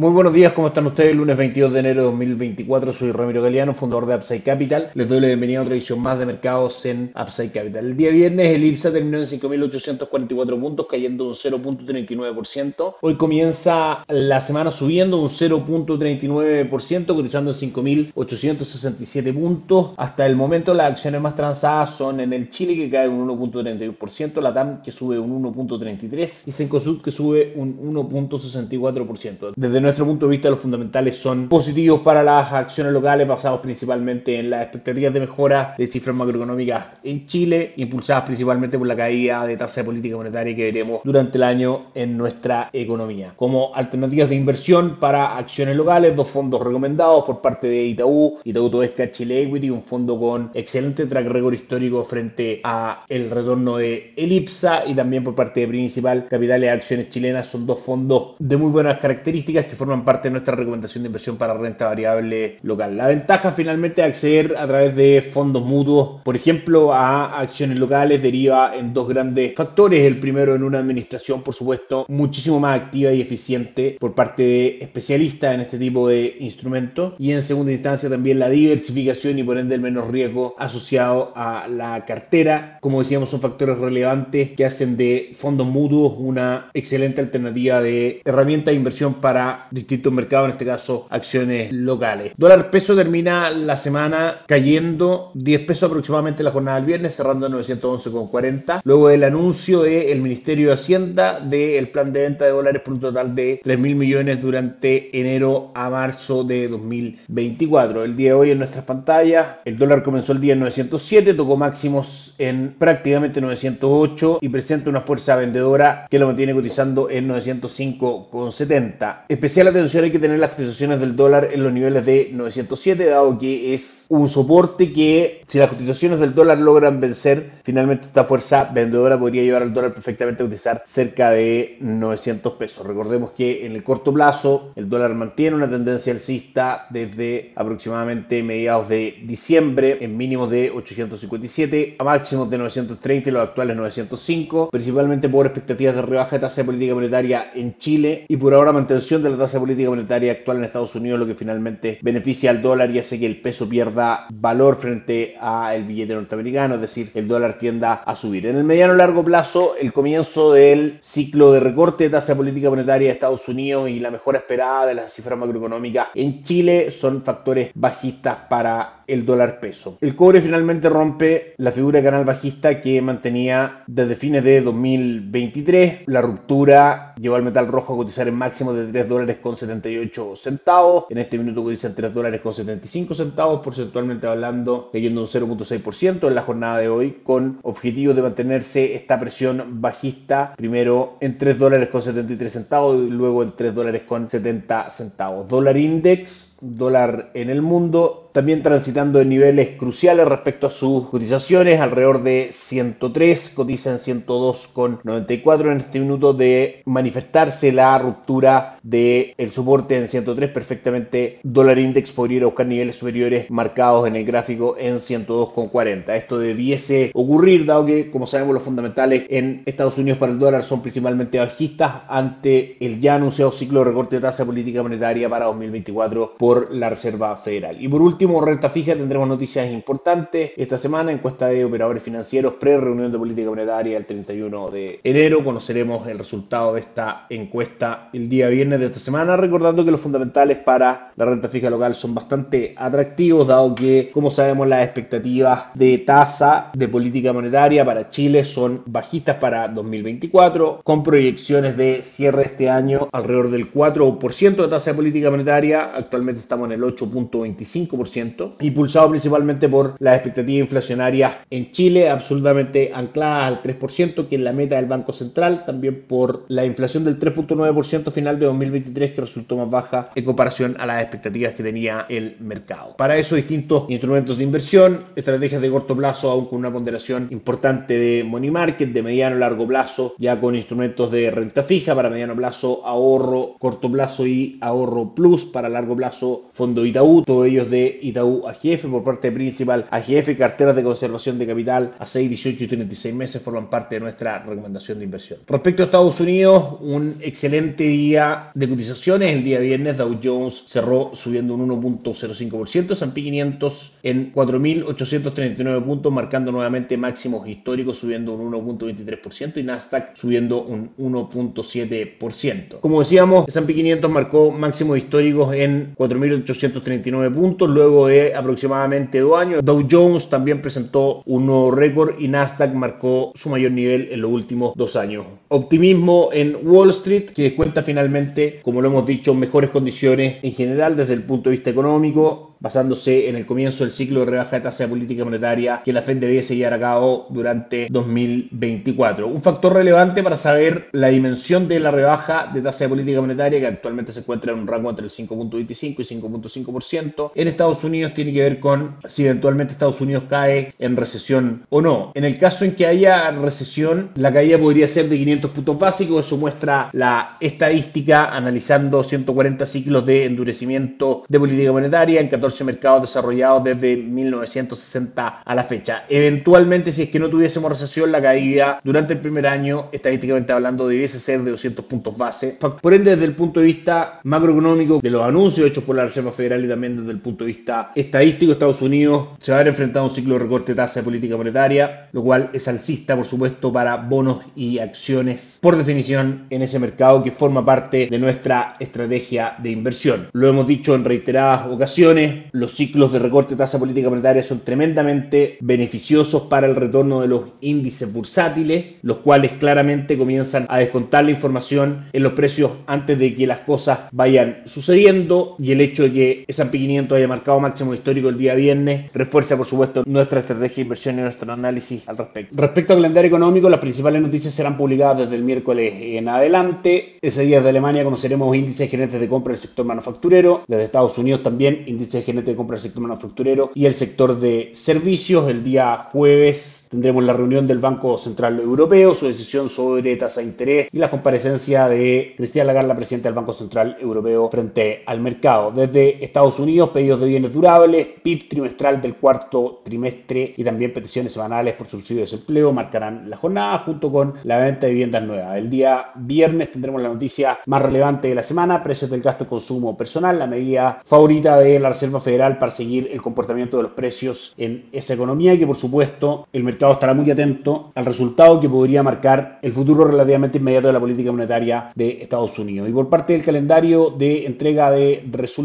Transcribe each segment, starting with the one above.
Muy buenos días, ¿cómo están ustedes? Lunes 22 de enero de 2024 soy Ramiro Galeano, fundador de Upside Capital. Les doy la bienvenida a otra edición más de mercados en Upside Capital. El día viernes el IPSA terminó en 5.844 puntos, cayendo un 0.39%. Hoy comienza la semana subiendo un 0.39%, cotizando en 5.867 puntos. Hasta el momento las acciones más transadas son en el Chile que cae un 1.31%, la TAM que sube un 1.33% y Cencosud que sube un 1.64%. Desde nuestro punto de vista, los fundamentales son positivos para las acciones locales, basados principalmente en las expectativas de mejora de cifras macroeconómicas en Chile, impulsadas principalmente por la caída de tasa de política monetaria que veremos durante el año en nuestra economía. Como alternativas de inversión para acciones locales, dos fondos recomendados por parte de Itaú, Itaú Toesca Chile Equity, un fondo con excelente track record histórico frente a el retorno de Elipsa y también por parte de Principal Capitales Acciones Chilenas, son dos fondos de muy buenas características que forman parte de nuestra recomendación de inversión para renta variable local. La ventaja finalmente de acceder a través de fondos mutuos, por ejemplo, a acciones locales deriva en dos grandes factores. El primero en una administración, por supuesto, muchísimo más activa y eficiente por parte de especialistas en este tipo de instrumentos. Y en segunda instancia también la diversificación y por ende el menos riesgo asociado a la cartera. Como decíamos, son factores relevantes que hacen de fondos mutuos una excelente alternativa de herramienta de inversión para distintos mercados, en este caso acciones locales. Dólar peso termina la semana cayendo 10 pesos aproximadamente la jornada del viernes, cerrando en 911,40. Luego del anuncio del Ministerio de Hacienda del plan de venta de dólares por un total de 3 mil millones durante enero a marzo de 2024. El día de hoy en nuestras pantallas, el dólar comenzó el día en 907, tocó máximos en prácticamente 908 y presenta una fuerza vendedora que lo mantiene cotizando en 905,70. Especialmente la atención hay que tener las cotizaciones del dólar en los niveles de 907, dado que es un soporte que si las cotizaciones del dólar logran vencer, finalmente esta fuerza vendedora podría llevar al dólar perfectamente a cotizar cerca de 900 pesos. Recordemos que en el corto plazo el dólar mantiene una tendencia alcista desde aproximadamente mediados de diciembre en mínimos de 857 a máximos de 930 y los actuales 905, principalmente por expectativas de rebaja de tasa de política monetaria en Chile y por ahora mantención de la tasa política monetaria actual en Estados Unidos, lo que finalmente beneficia al dólar y hace que el peso pierda valor frente al billete norteamericano, es decir, el dólar tienda a subir. En el mediano largo plazo, el comienzo del ciclo de recorte de tasa política monetaria de Estados Unidos y la mejora esperada de las cifras macroeconómicas en Chile son factores bajistas para el dólar peso. El cobre finalmente rompe la figura de canal bajista que mantenía desde fines de 2023. La ruptura llevó al metal rojo a cotizar en máximo de 3 dólares con 78 centavos. En este minuto cotizan 3 dólares con 75 centavos, porcentualmente hablando, cayendo un 0.6% en la jornada de hoy, con objetivo de mantenerse esta presión bajista primero en 3 dólares con 73 centavos y luego en 3 dólares con 70 centavos. Dólar index, dólar en el mundo también transitando en niveles cruciales respecto a sus cotizaciones, alrededor de 103, cotiza en 102,94 en este minuto de manifestarse la ruptura del el soporte en 103, perfectamente dólar index podría ir a buscar niveles superiores marcados en el gráfico en 102,40. Esto debiese ocurrir, dado que, como sabemos, los fundamentales en Estados Unidos para el dólar son principalmente bajistas ante el ya anunciado ciclo de recorte de tasa política monetaria para 2024 por la Reserva Federal. Y por último, renta fija, tendremos noticias importantes esta semana, encuesta de operadores financieros, pre-reunión de política monetaria el 31 de enero. Conoceremos el resultado de esta encuesta el día viernes de esta semana, recordando que los fundamentales para la renta fija local son bastante atractivos, dado que, como sabemos, las expectativas de tasa de política monetaria para Chile son bajistas para 2024, con proyecciones de cierre este año alrededor del 4% de tasa de política monetaria, actualmente estamos en el 8.25% impulsado principalmente por las expectativas inflacionarias en Chile, absolutamente ancladas al 3%, que es la meta del Banco Central, también por la inflación del 3.9% final de 2023, que resultó más baja en comparación a las expectativas que tenía el mercado. Para eso, distintos instrumentos de inversión, estrategias de corto plazo, aún con una ponderación importante de money market, de mediano largo plazo, ya con instrumentos de renta fija, para mediano plazo ahorro corto plazo y ahorro plus, para largo plazo fondo Itaú, todos ellos de Itaú AGF por parte principal AGF, carteras de conservación de capital a 6, 18 y 36 meses forman parte de nuestra recomendación de inversión. Respecto a Estados Unidos, un excelente día de cotizaciones. El día viernes Dow Jones cerró subiendo un 1.05%, S&P 500 en 4.839 puntos, marcando nuevamente máximos históricos, subiendo un 1.23% y Nasdaq subiendo un 1.7%. Como decíamos, S&P 500 marcó máximos históricos en 4.839 puntos, luego de aproximadamente dos años. Dow Jones también presentó un nuevo récord y Nasdaq marcó su mayor nivel en los últimos dos años. Optimismo en Wall Street, que cuenta finalmente, como lo hemos dicho, mejores condiciones en general desde el punto de vista económico, basándose en el comienzo del ciclo de rebaja de tasa de política monetaria que la Fed debiese llevar a cabo durante 2024. Un factor relevante para saber la dimensión de la rebaja de tasa de política monetaria que actualmente se encuentra en un rango entre el 5.25 y 5.5% en Estados Unidos tiene que ver con si eventualmente Estados Unidos cae en recesión o no. En el caso en que haya recesión, la caída podría ser de 500 puntos básicos, eso muestra la estadística analizando 140 ciclos de endurecimiento de política monetaria en 14 mercados desarrollados desde 1960 a la fecha. Eventualmente, si es que no tuviésemos recesión, la caída durante el primer año, estadísticamente hablando, debiese ser de 200 puntos base. Por ende, desde el punto de vista macroeconómico de los anuncios hechos por la Reserva Federal y también desde el punto de vista estadístico, Estados Unidos se va a ver enfrentado a un ciclo de recorte de tasa de política monetaria, lo cual es alcista, por supuesto, para bonos y acciones, por definición, en ese mercado que forma parte de nuestra estrategia de inversión. Lo hemos dicho en reiteradas ocasiones, los ciclos de recorte de tasa política monetaria son tremendamente beneficiosos para el retorno de los índices bursátiles, los cuales claramente comienzan a descontar la información en los precios antes de que las cosas vayan sucediendo y el hecho de que S&P 500 haya marcado máximo histórico el día viernes refuerza por supuesto nuestra estrategia de inversión y nuestro análisis al respecto. Respecto al calendario económico, las principales noticias serán publicadas desde el miércoles en adelante. Ese día de Alemania conoceremos índices gerentes de compra del sector manufacturero, desde Estados Unidos también índices de compra del sector manufacturero y el sector de servicios. El día jueves tendremos la reunión del Banco Central Europeo, su decisión sobre tasa de interés y la comparecencia de Cristian Lagarde, la presidenta del Banco Central Europeo, frente al mercado. Desde Estados Unidos, pedidos de bienes durables, PIB trimestral del cuarto trimestre y también peticiones semanales por subsidio de desempleo marcarán la jornada junto con la venta de viviendas nuevas. El día viernes tendremos la noticia más relevante de la semana, precios del gasto de consumo personal, la medida favorita de la Reserva Federal para seguir el comportamiento de los precios en esa economía y que por supuesto el mercado estará muy atento al resultado que podría marcar el futuro relativamente inmediato de la política monetaria de Estados Unidos. Y por parte del calendario de entrega de resultados,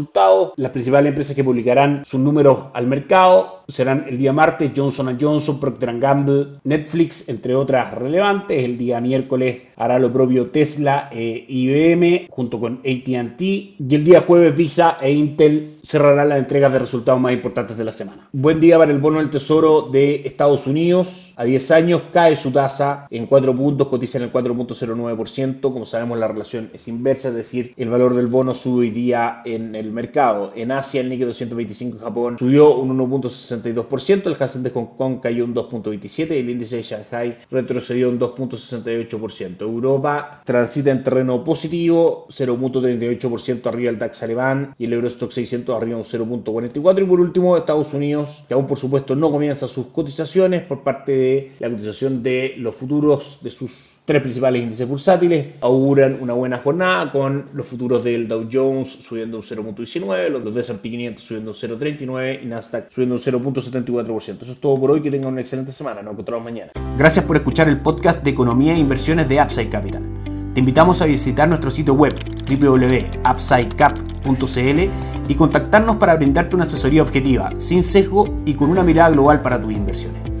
las principales empresas que publicarán sus números al mercado serán el día martes Johnson Johnson, Procter Gamble, Netflix, entre otras relevantes. El día miércoles hará lo propio Tesla e IBM junto con ATT. Y el día jueves Visa e Intel cerrarán las entregas de resultados más importantes de la semana. Buen día para el bono del Tesoro de Estados Unidos. A 10 años cae su tasa en 4 puntos, cotiza en el 4.09%. Como sabemos la relación es inversa, es decir, el valor del bono día en el mercado. En Asia el Nikkei 225 en Japón subió un 1.62%, el Hansen de Hong Kong cayó un 2.27% y el índice de Shanghai retrocedió un 2.68%. Europa transita en terreno positivo, 0.38% arriba el DAX alemán y el Eurostock 600 arriba un 0.44 y por último Estados Unidos, que aún por supuesto no comienza sus cotizaciones por parte de la cotización de los futuros de sus tres principales índices bursátiles auguran una buena jornada con los futuros del Dow Jones subiendo un 0.19, los de S&P 500 subiendo un 0.39 y Nasdaq subiendo un 0.74%. Eso es todo por hoy, que tengan una excelente semana, nos encontramos mañana. Gracias por escuchar el podcast de Economía e Inversiones de Upside Capital. Te invitamos a visitar nuestro sitio web www.upsidecap.cl y contactarnos para brindarte una asesoría objetiva, sin sesgo y con una mirada global para tus inversiones.